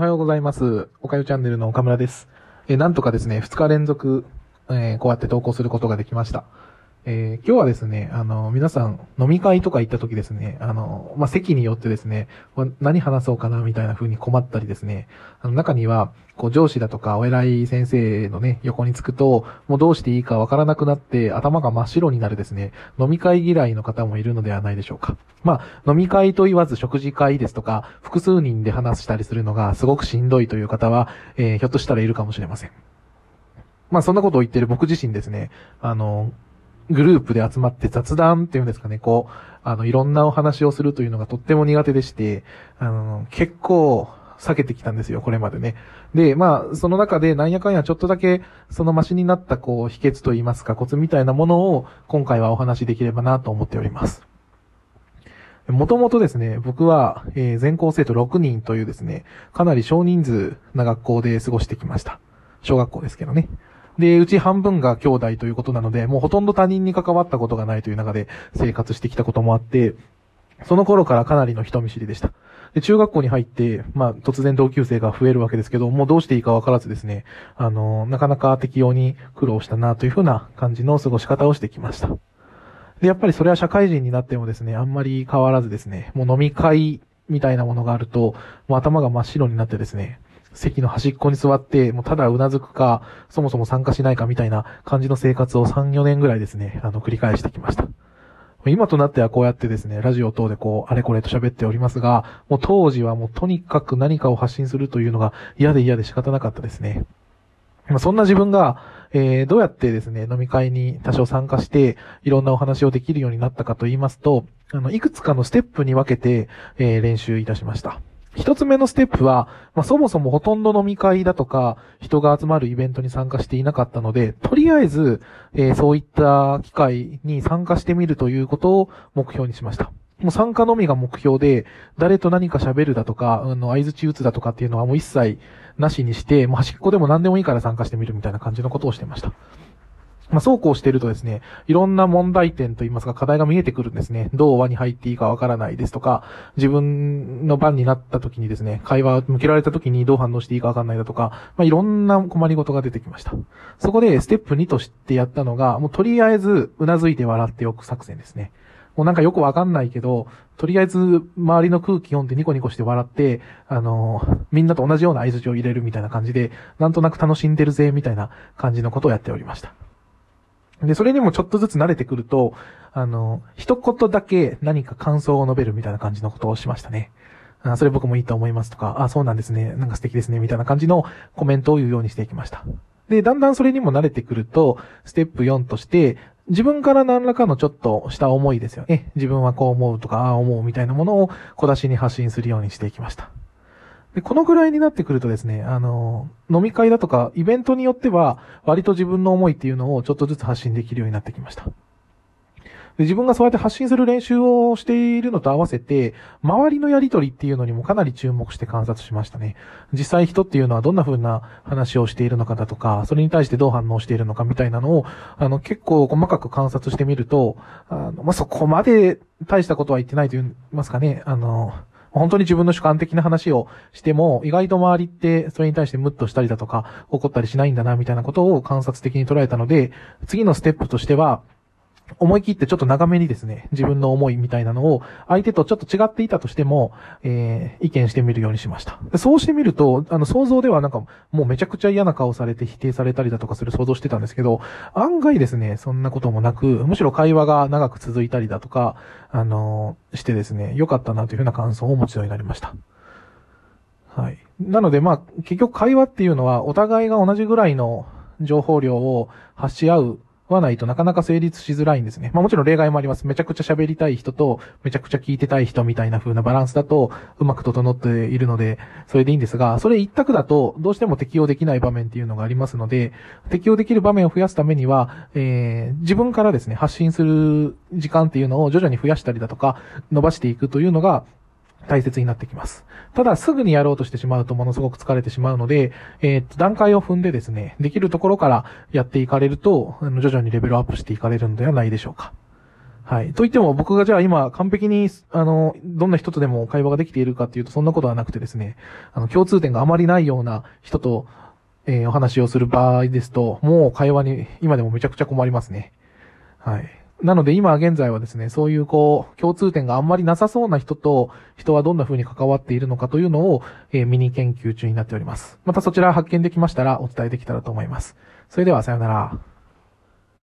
おはようございます。おかゆチャンネルの岡村です。えーなんとかですね、2日連続、えーこうやって投稿することができました。えー今日はですね、あの、皆さん飲み会とか行った時ですね、あの、まあ、席によってですね、何話そうかなみたいな風に困ったりですね、あの中には、こう上司だとかお偉い先生のね、横につくと、もうどうしていいかわからなくなって頭が真っ白になるですね、飲み会嫌いの方もいるのではないでしょうか。まあ、飲み会と言わず食事会ですとか、複数人で話したりするのがすごくしんどいという方は、えーひょっとしたらいるかもしれません。まあ、そんなことを言ってる僕自身ですね、あの、グループで集まって雑談っていうんですかね、こう、あの、いろんなお話をするというのがとっても苦手でして、あの、結構、避けてきたんですよ、これまでね。で、まあ、その中でなんやかんやちょっとだけ、そのマシになった、こう、秘訣といいますか、コツみたいなものを、今回はお話しできればなと思っております。もともとですね、僕は、えー全校生徒6人というですね、かなり少人数な学校で過ごしてきました。小学校ですけどね。で、うち半分が兄弟ということなので、もうほとんど他人に関わったことがないという中で生活してきたこともあって、その頃からかなりの人見知りでした。で、中学校に入って、まあ、突然同級生が増えるわけですけど、もうどうしていいかわからずですね、あの、なかなか適用に苦労したなというふうな感じの過ごし方をしてきました。で、やっぱりそれは社会人になってもですね、あんまり変わらずですね、もう飲み会みたいなものがあると、もう頭が真っ白になってですね、席の端っこに座って、もうただうなずくか、そもそも参加しないかみたいな感じの生活を3、4年ぐらいですね、あの、繰り返してきました。今となってはこうやってですね、ラジオ等でこう、あれこれと喋っておりますが、もう当時はもうとにかく何かを発信するというのが嫌で嫌で仕方なかったですね。まそんな自分が、えーどうやってですね、飲み会に多少参加して、いろんなお話をできるようになったかと言いますと、あの、いくつかのステップに分けて、えー練習いたしました。一つ目のステップは、まあ、そもそもほとんど飲み会だとか、人が集まるイベントに参加していなかったので、とりあえず、えーそういった機会に参加してみるということを目標にしました。もう参加のみが目標で、誰と何か喋るだとか、あの、合図打つだとかっていうのはもう一切なしにして、もう端っこでも何でもいいから参加してみるみたいな感じのことをしてました。まあ、そうこうしてるとですね、いろんな問題点といいますか課題が見えてくるんですね。どう輪に入っていいかわからないですとか、自分の番になった時にですね、会話を向けられた時にどう反応していいかわかんないだとか、まあ、いろんな困りごとが出てきました。そこでステップ2としてやったのが、もうとりあえずうなずいて笑っておく作戦ですね。もうなんかよくわかんないけど、とりあえず周りの空気読んでニコニコして笑って、あのーみんなと同じような合図を入れるみたいな感じで、なんとなく楽しんでるぜ、みたいな感じのことをやっておりました。で、それにもちょっとずつ慣れてくると、あの、一言だけ何か感想を述べるみたいな感じのことをしましたね。あそれ僕もいいと思いますとか、あ、そうなんですね、なんか素敵ですね、みたいな感じのコメントを言うようにしていきました。で、だんだんそれにも慣れてくると、ステップ4として、自分から何らかのちょっとした思いですよね。自分はこう思うとか、ああ思うみたいなものを小出しに発信するようにしていきました。で、このぐらいになってくるとですね、あの、飲み会だとか、イベントによっては、割と自分の思いっていうのをちょっとずつ発信できるようになってきました。で自分がそうやって発信する練習をしているのと合わせて、周りのやりとりっていうのにもかなり注目して観察しましたね。実際人っていうのはどんな風な話をしているのかだとか、それに対してどう反応しているのかみたいなのを、あの、結構細かく観察してみると、あの、まあ、そこまで大したことは言ってないと言いますかね、あの、本当に自分の主観的な話をしても、意外と周りってそれに対してムッとしたりだとか、怒ったりしないんだな、みたいなことを観察的に捉えたので、次のステップとしては、思い切ってちょっと長めにですね、自分の思いみたいなのを、相手とちょっと違っていたとしても、えー、意見してみるようにしました。そうしてみると、あの、想像ではなんか、もうめちゃくちゃ嫌な顔されて否定されたりだとかする想像してたんですけど、案外ですね、そんなこともなく、むしろ会話が長く続いたりだとか、あのーしてですね、良かったなというふうな感想をお持つようになりました。はい。なので、まあ、結局会話っていうのは、お互いが同じぐらいの情報量を発し合うはないとなかなか成立しづらいんですね。まあもちろん例外もあります。めちゃくちゃ喋りたい人と、めちゃくちゃ聞いてたい人みたいな風なバランスだと、うまく整っているので、それでいいんですが、それ一択だと、どうしても適用できない場面っていうのがありますので、適用できる場面を増やすためには、えー、自分からですね、発信する時間っていうのを徐々に増やしたりだとか、伸ばしていくというのが、大切になってきます。ただ、すぐにやろうとしてしまうとものすごく疲れてしまうので、えーっと、段階を踏んでですね、できるところからやっていかれると、あの徐々にレベルアップしていかれるのではないでしょうか。はい。と言っても僕がじゃあ今完璧に、あの、どんな人とでも会話ができているかっていうとそんなことはなくてですね、あの、共通点があまりないような人と、えー、お話をする場合ですと、もう会話に今でもめちゃくちゃ困りますね。はい。なので今現在はですね、そういうこう、共通点があんまりなさそうな人と、人はどんな風に関わっているのかというのを、えー、ミニ研究中になっております。またそちら発見できましたらお伝えできたらと思います。それではさようなら。